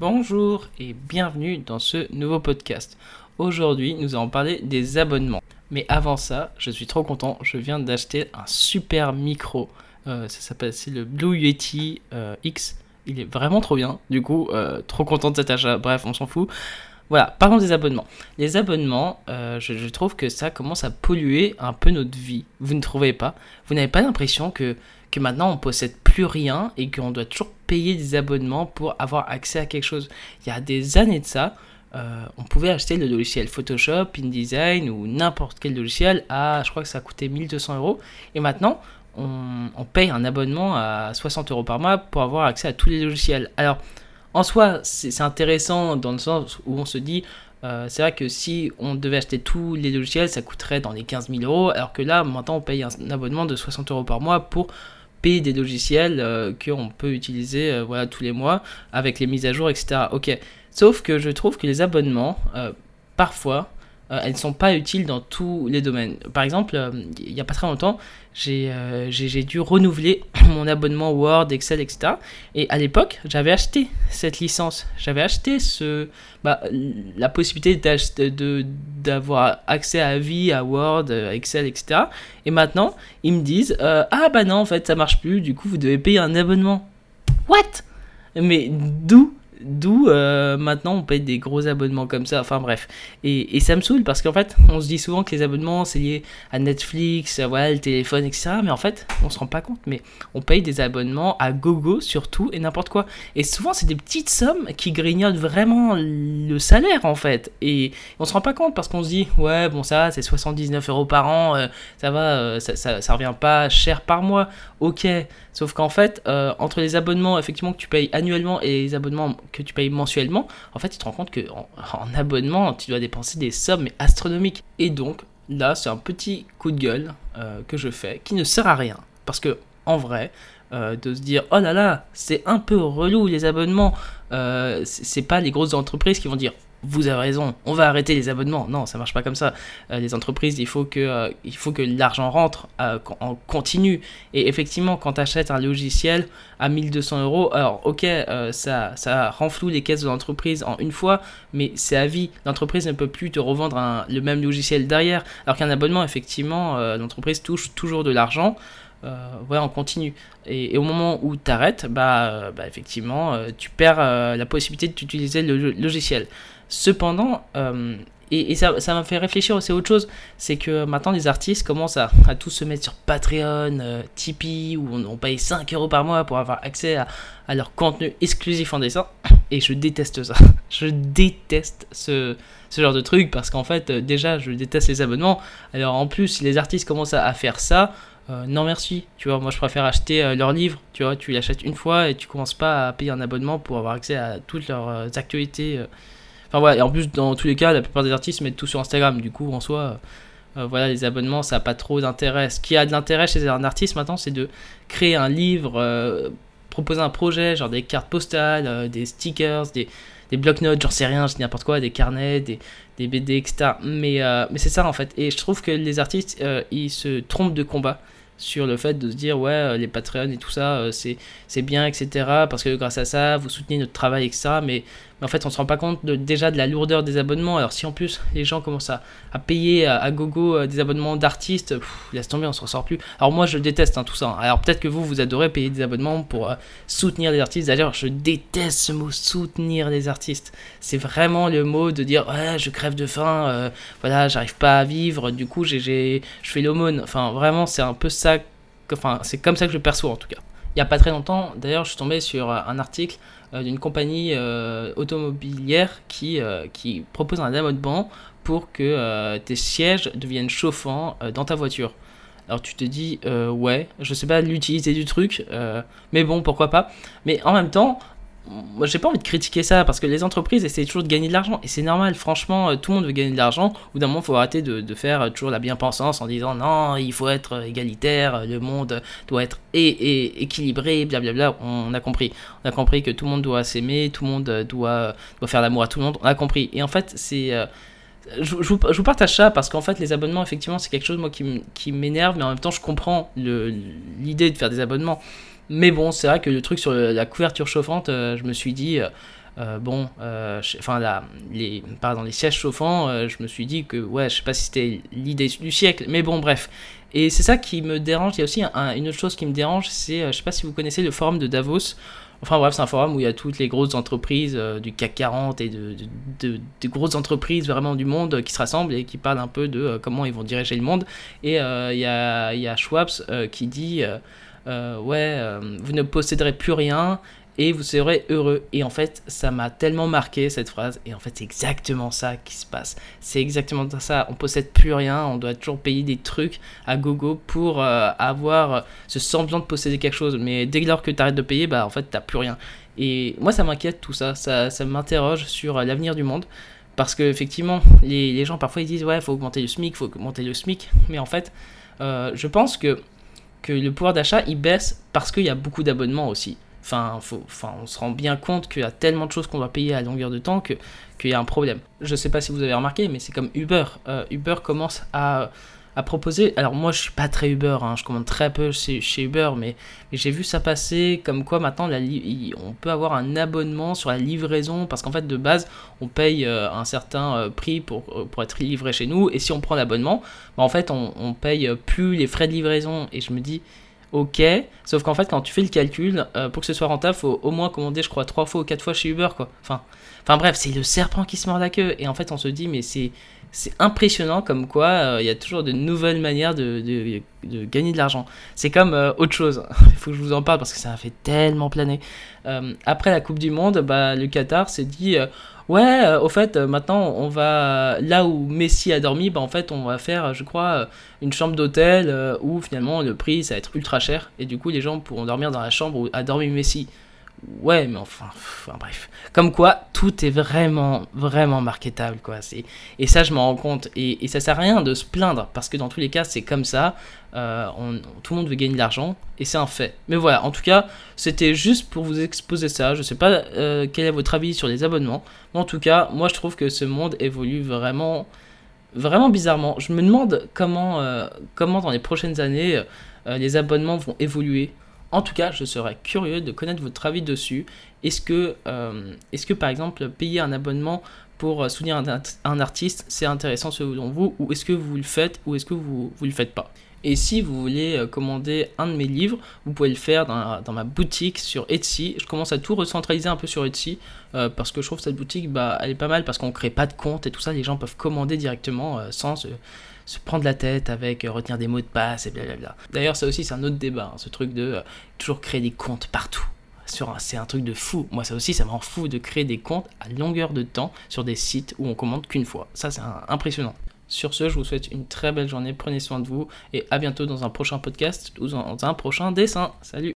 Bonjour et bienvenue dans ce nouveau podcast. Aujourd'hui, nous allons parler des abonnements. Mais avant ça, je suis trop content, je viens d'acheter un super micro. Euh, ça s'appelle c'est le Blue Yeti euh, X. Il est vraiment trop bien. Du coup, euh, trop content de cet achat. Bref, on s'en fout. Voilà, parlons des abonnements. Les abonnements, je, je, trouve que ça commence à polluer un peu notre vie. Vous ne trouvez pas? Vous n'avez pas l'impression que maintenant on possède plus rien et qu'on doit toujours payer des abonnements pour avoir accès à quelque chose? Il y a des années de ça, euh, on pouvait acheter le logiciel Photoshop, InDesign ou n'importe quel logiciel à, je crois que ça coûtait 1200 euros. Et maintenant, on, paye un abonnement à 60 euros par mois pour avoir accès à tous les logiciels. Alors, en soi, c'est intéressant dans le sens où on se dit, euh, c'est vrai que si on devait acheter tous les logiciels, ça coûterait dans les 15 000 euros, alors que là, maintenant, on paye un abonnement de 60 euros par mois pour payer des logiciels euh, qu'on peut utiliser euh, voilà, tous les mois avec les mises à jour, etc. Ok. Sauf que je trouve que les abonnements, euh, elles ne sont pas utiles dans tous les domaines. Par exemple, il n'y a pas très longtemps, euh, j'ai dû renouveler mon abonnement Word, Excel, etc. Et à l'époque, j'avais acheté cette licence. J'avais acheté ce, bah, la possibilité d'avoir accès à vie à Word, Excel, etc. Et maintenant, ils me disent euh, Ah bah non, en fait, ça marche plus, du coup, vous devez payer un abonnement. What? Mais d'où? D'où euh, maintenant on paye des gros abonnements comme ça, enfin bref. Et, et ça me saoule parce qu'en fait on se dit souvent que les abonnements c'est lié à Netflix, à, voilà, le téléphone, etc. Mais en fait on se rend pas compte, mais on paye des abonnements à gogo surtout et n'importe quoi. Et souvent c'est des petites sommes qui grignotent vraiment le salaire en fait. Et on se rend pas compte parce qu'on se dit ouais bon ça c'est 79 euros par an, euh, ça va, euh, ça, ça, ça, revient pas cher par mois. Ok, sauf qu'en fait entre les abonnements effectivement que tu payes annuellement et les abonnements que tu payes mensuellement, en fait, tu te rends compte que en, abonnement, tu dois dépenser des sommes astronomiques. Et donc, là, c'est un petit coup de gueule euh, que je fais qui ne sert à rien. Parce que, en vrai, euh, de se dire oh là là, c'est un peu relou les abonnements, euh, c'est pas les grosses entreprises qui vont dire vous avez raison, on va arrêter les abonnements. Non, ça marche pas comme ça. Euh, les entreprises, il faut que, euh, il faut que l'argent rentre euh, en continu. Et effectivement, quand tu achètes un logiciel à 1200 euros, alors ok, ça, ça renfloue les caisses de l'entreprise en une fois, mais c'est à vie. L'entreprise ne peut plus te revendre le même logiciel derrière. Alors qu'un abonnement, effectivement, l'entreprise touche toujours de l'argent. ouais, en continu. Et, au moment où tu arrêtes, bah, bah, effectivement, tu perds la possibilité d'utiliser le logiciel. Cependant, euh, et, ça, m'a fait réfléchir aussi à autre chose, c'est que maintenant les artistes commencent à, tous se mettre sur Patreon, euh, Tipeee, où on, paye 5 euros par mois pour avoir accès à, leur contenu exclusif en dessin. Et je déteste ça. Je déteste ce, genre de truc parce qu'en fait, euh, déjà, je déteste les abonnements. Alors en plus, si les artistes commencent à, faire ça, non merci, tu vois, moi je préfère acheter leur livre, tu vois, tu l'achètes une fois et tu commences pas à payer un abonnement pour avoir accès à toutes leurs actualités Enfin voilà, et en plus, dans tous les cas, la plupart des artistes mettent tout sur Instagram. Du coup, en soi, euh, voilà, les abonnements, ça n'a pas trop d'intérêt. Ce qui a de l'intérêt chez un artiste maintenant, c'est de créer un livre, euh, proposer un projet, genre des cartes postales, euh, des stickers, des, des bloc-notes, j'en sais rien, je dis n'importe quoi, des carnets, des, des BD, etc. Mais, mais c'est ça en fait. Et je trouve que les artistes, ils se trompent de combat sur le fait de se dire ouais les Patreon et tout ça c'est bien etc parce que grâce à ça vous soutenez notre travail etc mais mais en fait, on se rend pas compte de, déjà de la lourdeur des abonnements. Alors, si en plus les gens commencent à, payer à, gogo euh, des abonnements d'artistes, laisse tomber, on se ressort plus. Alors, moi, je déteste hein, tout ça. Alors, peut-être que vous, vous adorez payer des abonnements pour euh, soutenir les artistes. D'ailleurs, je déteste ce mot soutenir les artistes. C'est vraiment le mot de dire ouais, je crève de faim, euh, voilà, j'arrive pas à vivre, du coup, j'ai, je fais l'aumône. Enfin, vraiment, c'est un peu ça. Enfin, c'est comme ça que je perçois en tout cas. Il n'y a pas très longtemps, d'ailleurs, je suis tombé sur un article euh, d'une compagnie euh, automobilière qui, euh, propose un abonnement pour que tes sièges deviennent chauffants dans ta voiture. Alors tu te dis, ouais, je sais pas l'utilité du truc, mais bon, pourquoi pas. Mais en même temps, moi j'ai pas envie de critiquer ça parce que les entreprises essaient toujours de gagner de l'argent et c'est normal. Franchement euh, tout le monde veut gagner de l'argent. Ou d'un moment faut arrêter de, faire euh, toujours la bien-pensance en disant non il faut être égalitaire le monde doit être et, équilibré blablabla. On a compris. On a compris que tout le monde doit s'aimer tout le monde doit, faire l'amour à tout le monde. On a compris. Et en fait c'est euh, je, je, vous partage ça parce qu'en fait les abonnements effectivement c'est quelque chose moi qui m'énerve mais en même temps je comprends l'idée de faire des abonnements mais bon, c'est vrai que le truc sur la couverture chauffante, euh, je me suis dit, euh, bon, enfin les, pardon, les sièges chauffants, je me suis dit que ouais, je sais pas si c'était l'idée du siècle, mais bon, bref. Et c'est ça qui me dérange. Il y a aussi une autre chose qui me dérange, c'est, je sais pas si vous connaissez le forum de Davos. Enfin bref, c'est un forum où il y a toutes les grosses entreprises du CAC 40 et de, de, grosses entreprises vraiment du monde qui se rassemblent et qui parlent un peu de comment ils vont diriger le monde. Et il y, a, y a Schwab qui dit ouais, vous ne posséderez plus rien et vous serez heureux. Et en fait, ça m'a tellement marqué cette phrase. Et en fait, c'est exactement ça qui se passe. C'est exactement ça. On possède plus rien. On doit toujours payer des trucs à gogo pour euh, avoir ce semblant de posséder quelque chose. Mais dès lors que tu arrêtes de payer, bah en fait, t'as plus rien. Et moi, ça m'inquiète tout ça. Ça, ça m'interroge sur l'avenir du monde. Parce que effectivement, les, gens parfois ils disent ouais, faut augmenter le SMIC, faut augmenter le SMIC. Mais en fait, euh, je pense que le pouvoir d'achat il baisse parce qu'il y a beaucoup d'abonnements aussi. Enfin, on se rend bien compte qu'il y a tellement de choses qu'on doit payer à longueur de temps qu'il y a un problème. Je ne sais pas si vous avez remarqué, mais c'est comme Uber. Euh, Uber commence à, proposer. Alors moi, je suis pas très Uber, hein, je commande très peu chez, chez Uber, mais, j'ai vu ça passer comme quoi maintenant la on peut avoir un abonnement sur la livraison parce qu'en fait de base on paye euh, un certain euh, prix pour, pour être livré chez nous et si on prend l'abonnement, bah, en fait on, paye plus les frais de livraison et je me dis ok. Sauf qu'en fait, quand tu fais le calcul, euh, pour que ce soit rentable, faut au moins commander, je crois, trois fois ou quatre fois chez Uber, quoi. Enfin, enfin bref, c'est le serpent qui se mord la queue. Et en fait, on se dit, mais c'est c'est impressionnant comme quoi euh, il y a toujours de nouvelles manières de, de, gagner de l'argent. C'est comme euh, autre chose, il faut que je vous en parle parce que ça a fait tellement planer. après la Coupe du Monde, bah, le Qatar s'est dit Ouais, euh, au fait, euh, maintenant, on va. Là où Messi a dormi, bah, en fait, on va faire, je crois, euh, une chambre d'hôtel où finalement le prix, ça va être ultra cher. Et du coup, les gens pourront dormir dans la chambre où a dormi Messi. Ouais, mais enfin, enfin, bref. Comme quoi, tout est vraiment, vraiment marketable, quoi. Et ça, je m'en rends compte. Et, ça sert à rien de se plaindre, parce que dans tous les cas, c'est comme ça. Euh, tout le monde veut gagner de l'argent, et c'est un fait. Mais voilà, en tout cas, c'était juste pour vous exposer ça. Je sais pas euh, quel est votre avis sur les abonnements. Mais en tout cas, moi, je trouve que ce monde évolue vraiment, vraiment bizarrement. Je me demande comment, euh, comment dans les prochaines années, les abonnements vont évoluer. En tout cas, je serais curieux de connaître votre avis dessus. Est-ce que, euh, que par exemple, payer un abonnement pour euh, soutenir un, artiste, c'est intéressant selon vous Ou est-ce que vous le faites ou est-ce que vous ne le faites pas? Et si vous voulez euh, commander un de mes livres, vous pouvez le faire dans, ma boutique sur Etsy. Je commence à tout recentraliser un peu sur Etsy parce que je trouve cette boutique, bah, elle est pas mal parce qu'on ne crée pas de compte et tout ça. Les gens peuvent commander directement sans se prendre la tête avec euh, retenir des mots de passe et blablabla. D'ailleurs, ça aussi, c'est un autre débat, hein, ce truc de euh, toujours créer des comptes partout. C'est un truc de fou. Moi, ça aussi, ça m'en fout de créer des comptes à longueur de temps sur des sites où on commande qu'une fois. Ça, c'est impressionnant. Sur ce, je vous souhaite une très belle journée. Prenez soin de vous et à bientôt dans un prochain podcast ou dans un prochain dessin. Salut